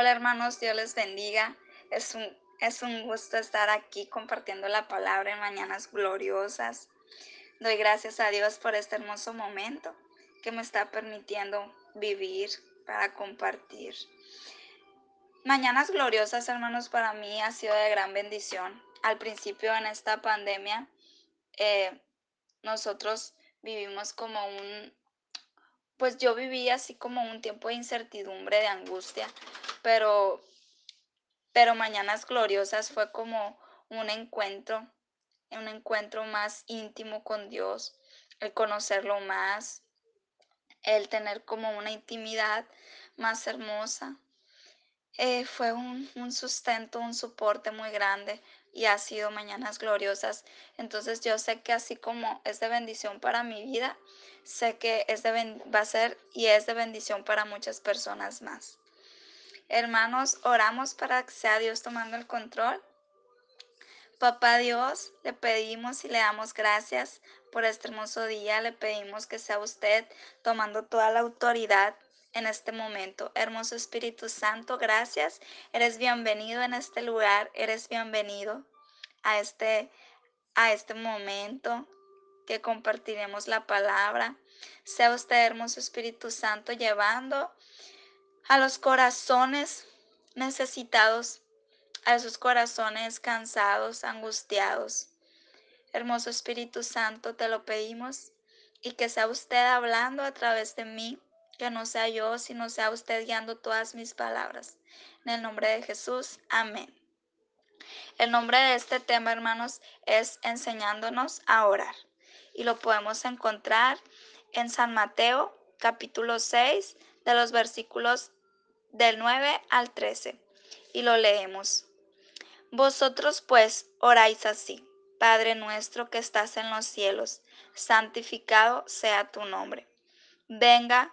Hola hermanos, Dios les bendiga. Es un, es un gusto estar aquí compartiendo la palabra en Mañanas Gloriosas. Doy gracias a Dios por este hermoso momento que me está permitiendo vivir para compartir. Mañanas Gloriosas, hermanos, para mí ha sido de gran bendición. Al principio en esta pandemia, eh, nosotros vivimos como un, pues yo viví así como un tiempo de incertidumbre, de angustia, pero, pero Mañanas Gloriosas fue como un encuentro, un encuentro más íntimo con Dios, el conocerlo más, el tener como una intimidad más hermosa. Eh, fue un, un sustento, un soporte muy grande y ha sido mañanas gloriosas. Entonces yo sé que así como es de bendición para mi vida, sé que es de va a ser y es de bendición para muchas personas más. Hermanos, oramos para que sea Dios tomando el control. Papá Dios, le pedimos y le damos gracias por este hermoso día. Le pedimos que sea usted tomando toda la autoridad en este momento. Hermoso Espíritu Santo, gracias. Eres bienvenido en este lugar. Eres bienvenido a este, a este momento que compartiremos la palabra. Sea usted, hermoso Espíritu Santo, llevando a los corazones necesitados, a esos corazones cansados, angustiados. Hermoso Espíritu Santo, te lo pedimos y que sea usted hablando a través de mí, que no sea yo, sino sea usted guiando todas mis palabras. En el nombre de Jesús, amén. El nombre de este tema, hermanos, es enseñándonos a orar. Y lo podemos encontrar en San Mateo, capítulo 6, de los versículos del 9 al 13. Y lo leemos. Vosotros pues oráis así. Padre nuestro que estás en los cielos, santificado sea tu nombre. Venga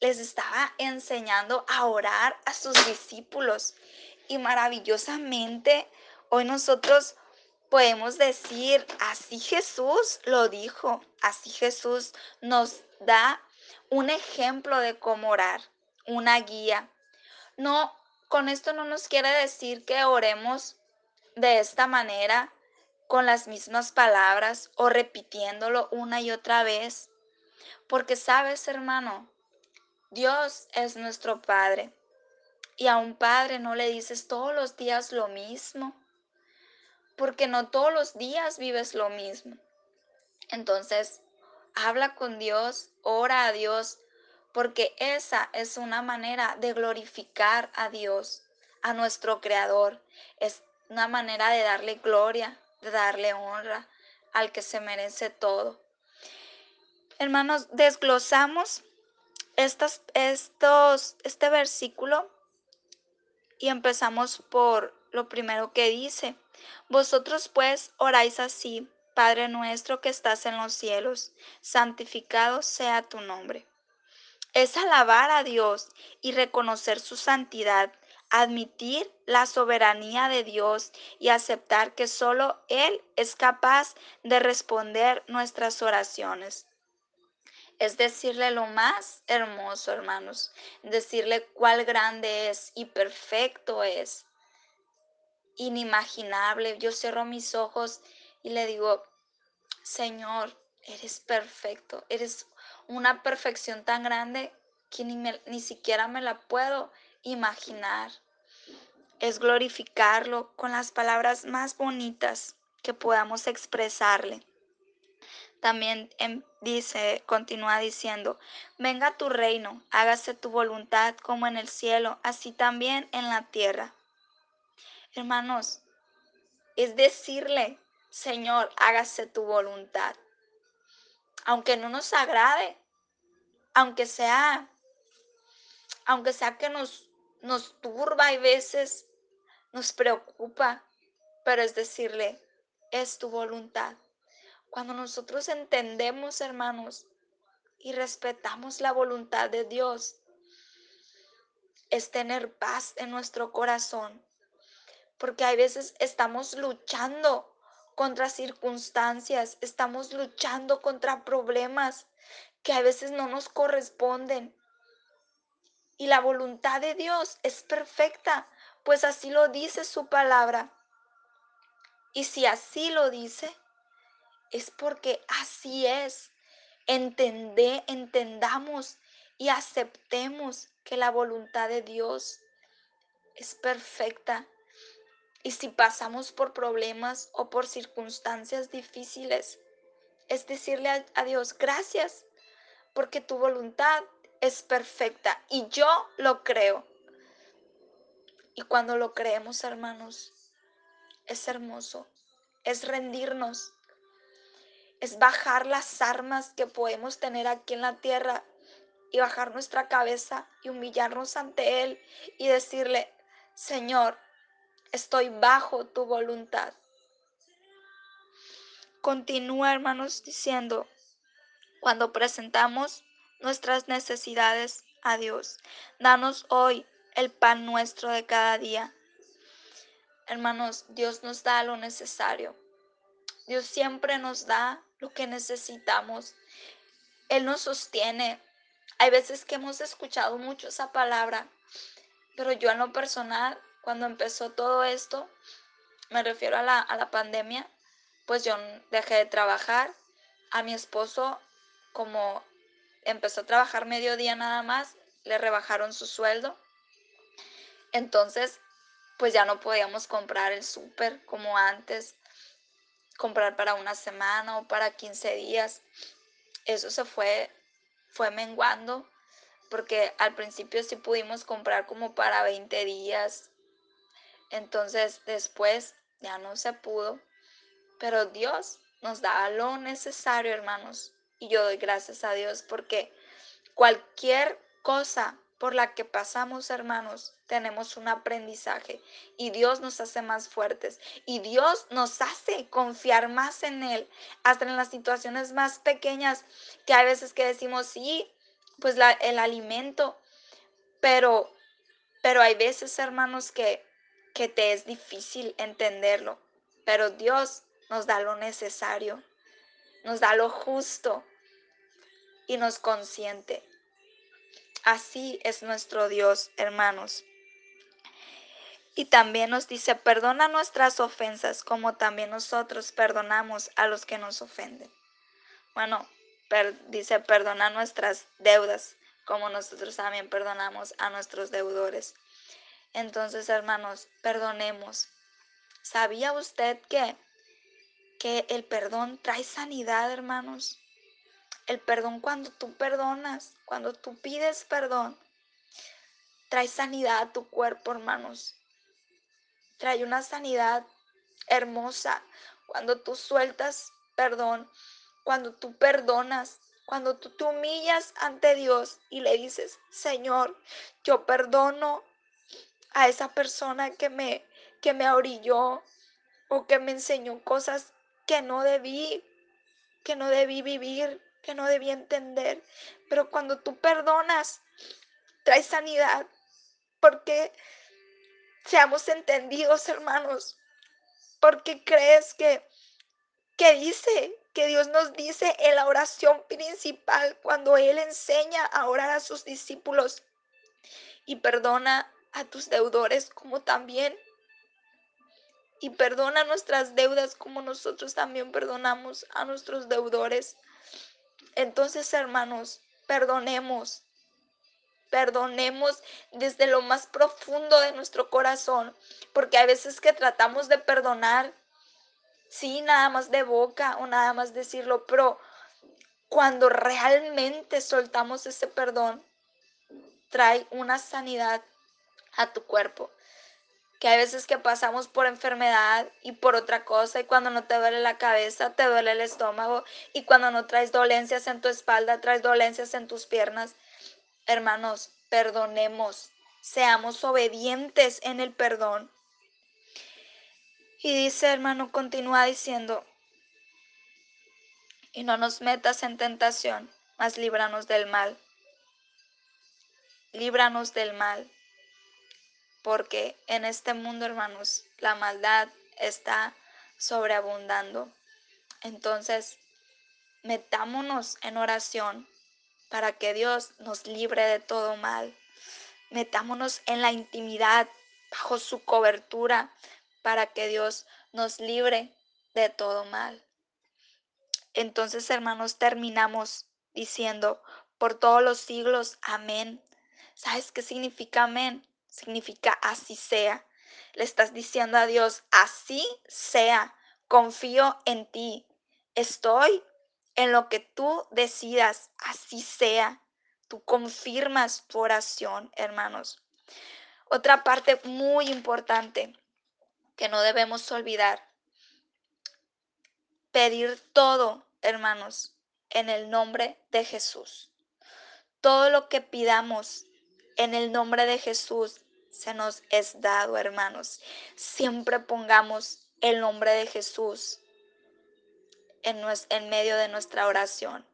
les estaba enseñando a orar a sus discípulos y maravillosamente hoy nosotros podemos decir, así Jesús lo dijo, así Jesús nos da un ejemplo de cómo orar, una guía. No, con esto no nos quiere decir que oremos de esta manera, con las mismas palabras o repitiéndolo una y otra vez. Porque sabes, hermano, Dios es nuestro Padre. Y a un padre no le dices todos los días lo mismo porque no todos los días vives lo mismo. Entonces, habla con Dios, ora a Dios, porque esa es una manera de glorificar a Dios, a nuestro Creador. Es una manera de darle gloria, de darle honra al que se merece todo. Hermanos, desglosamos estos, este versículo y empezamos por lo primero que dice. Vosotros pues oráis así, Padre nuestro que estás en los cielos, santificado sea tu nombre. Es alabar a Dios y reconocer su santidad, admitir la soberanía de Dios y aceptar que solo Él es capaz de responder nuestras oraciones. Es decirle lo más hermoso, hermanos, decirle cuál grande es y perfecto es inimaginable. Yo cierro mis ojos y le digo, Señor, eres perfecto, eres una perfección tan grande que ni, ni siquiera me la puedo imaginar. Es glorificarlo con las palabras más bonitas que podamos expresarle. También em, dice, continúa diciendo, venga tu reino, hágase tu voluntad como en el cielo, así también en la tierra. Hermanos, es decirle, Señor, hágase tu voluntad. Aunque no nos agrade, aunque sea, aunque sea que nos nos turba y veces, nos preocupa, pero es decirle, es tu voluntad. Cuando nosotros entendemos, hermanos, y respetamos la voluntad de Dios, es tener paz en nuestro corazón. Porque hay veces estamos luchando contra circunstancias, estamos luchando contra problemas que a veces no nos corresponden. Y la voluntad de Dios es perfecta, pues así lo dice su palabra. Y si así lo dice, es porque así es. Entendé, entendamos y aceptemos que la voluntad de Dios es perfecta. Y si pasamos por problemas o por circunstancias difíciles, es decirle a, a Dios, gracias, porque tu voluntad es perfecta y yo lo creo. Y cuando lo creemos, hermanos, es hermoso, es rendirnos, es bajar las armas que podemos tener aquí en la tierra y bajar nuestra cabeza y humillarnos ante Él y decirle, Señor, estoy bajo tu voluntad. Continúa, hermanos, diciendo, cuando presentamos nuestras necesidades a Dios, danos hoy el pan nuestro de cada día. Hermanos, Dios nos da lo necesario. Dios siempre nos da lo que necesitamos. Él nos sostiene. Hay veces que hemos escuchado mucho esa palabra, pero yo en lo personal, cuando empezó todo esto, me refiero a la, a la pandemia, pues yo dejé de trabajar. A mi esposo, como empezó a trabajar mediodía nada más, le rebajaron su sueldo. Entonces, pues ya no podíamos comprar el súper como antes comprar para una semana o para 15 días. Eso se fue, fue menguando porque al principio sí pudimos comprar como para 20 días. Entonces después ya no se pudo. Pero Dios nos da lo necesario, hermanos. Y yo doy gracias a Dios porque cualquier cosa por la que pasamos, hermanos, tenemos un aprendizaje y Dios nos hace más fuertes y Dios nos hace confiar más en Él, hasta en las situaciones más pequeñas que hay veces que decimos, sí, pues el alimento, pero, pero hay veces, hermanos, que, que te es difícil entenderlo, pero Dios nos da lo necesario, nos da lo justo y nos consiente. Así es nuestro Dios, hermanos. Y también nos dice, perdona nuestras ofensas como también nosotros perdonamos a los que nos ofenden. Bueno, dice, perdona nuestras deudas como nosotros también perdonamos a nuestros deudores. Entonces, hermanos, perdonemos. ¿Sabía usted que, que el perdón trae sanidad, hermanos? El perdón cuando tú perdonas, cuando tú pides perdón, trae sanidad a tu cuerpo, hermanos. Trae una sanidad hermosa cuando tú sueltas perdón, cuando tú perdonas, cuando tú te humillas ante Dios y le dices, Señor, yo perdono a esa persona que me, que me orilló o que me enseñó cosas que no debí, que no debí vivir que no debía entender. Pero cuando tú perdonas, trae sanidad. Porque seamos entendidos, hermanos. Porque crees que, que dice, que Dios nos dice en la oración principal, cuando Él enseña a orar a sus discípulos y perdona a tus deudores como también y perdona nuestras deudas como nosotros también perdonamos a nuestros deudores. Entonces, hermanos, perdonemos. Perdonemos desde lo más profundo de nuestro corazón, porque hay veces que tratamos de perdonar, sí, nada más de boca o nada más decirlo, pero cuando realmente soltamos ese perdón, trae una sanidad a tu cuerpo que hay veces que pasamos por enfermedad y por otra cosa y cuando no te duele la cabeza, te duele el estómago y cuando no traes dolencias en tu espalda, traes dolencias en tus piernas. Hermanos, perdonemos, seamos obedientes en el perdón. Y dice, hermano, continúa diciendo, y no nos metas en tentación, mas líbranos del mal. Líbranos del mal, porque en este mundo, hermanos, la maldad está sobreabundando. Entonces, metámonos en oración para que Dios nos libre de todo mal. Metámonos en la intimidad bajo su cobertura para que Dios nos libre de todo mal. Entonces, hermanos, terminamos diciendo, por todos los siglos, amén. ¿Sabes qué significa amén? Significa así sea. Le estás diciendo a Dios, así sea, confío en ti, estoy en lo que tú decidas, así sea. Tú confirmas tu oración, hermanos. Otra parte muy importante que no debemos olvidar. Pedir todo, hermanos, en el nombre de Jesús. Todo lo que pidamos en el nombre de Jesús se nos es dado, hermanos. Siempre pongamos el nombre de Jesús en, en medio de nuestra oración.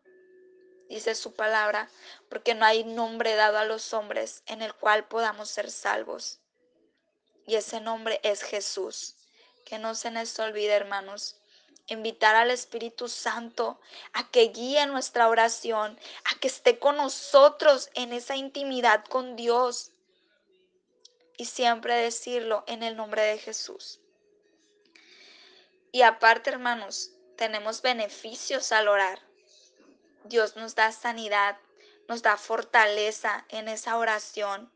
Dice su palabra, porque no hay nombre dado a los hombres en el cual podamos ser salvos. Y ese nombre es Jesús. Que no se nos olvide, hermanos, invitar al Espíritu Santo a que guíe nuestra oración, a que esté con nosotros en esa intimidad con Dios. Y siempre decirlo en el nombre de Jesús. Y aparte, hermanos, tenemos beneficios al orar. Dios nos da sanidad, nos da fortaleza en esa oración.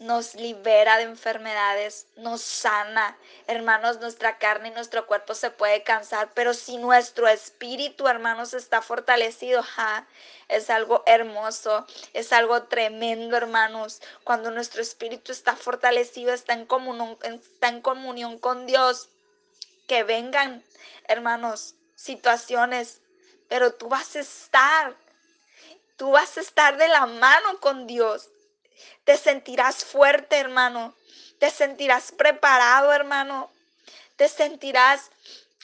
Nos libera de enfermedades, nos sana. Hermanos, nuestra carne y nuestro cuerpo se puede cansar, pero si nuestro espíritu, hermanos, está fortalecido, es algo hermoso, es algo tremendo, hermanos. Cuando nuestro espíritu está fortalecido, está en comunión, está en comunión con Dios que vengan, hermanos, situaciones, pero tú vas a estar, tú vas a estar de la mano con Dios. Te sentirás fuerte, hermano. Te sentirás preparado, hermano. Te sentirás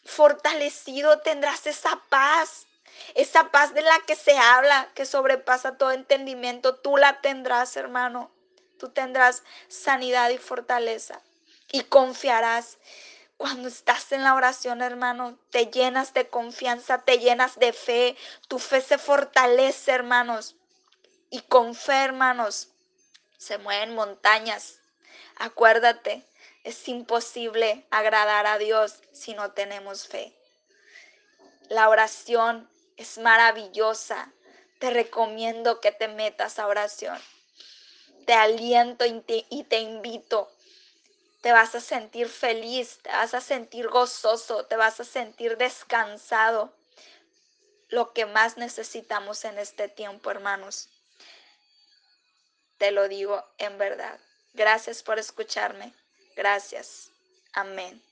fortalecido, tendrás esa paz. Esa paz de la que se habla, que sobrepasa todo entendimiento, tú la tendrás, hermano. Tú tendrás sanidad y fortaleza y confiarás cuando estás en la oración, hermano, te llenas de confianza, te llenas de fe. Tu fe se fortalece, hermanos. Y con fe, hermanos, se mueven montañas. Acuérdate, es imposible agradar a Dios si no tenemos fe. La oración es maravillosa. Te recomiendo que te metas a oración. Te aliento y te, y te invito te vas a sentir feliz, te vas a sentir gozoso, te vas a sentir descansado. Lo que más necesitamos en este tiempo, hermanos. Te lo digo en verdad. Gracias por escucharme. Gracias. Amén.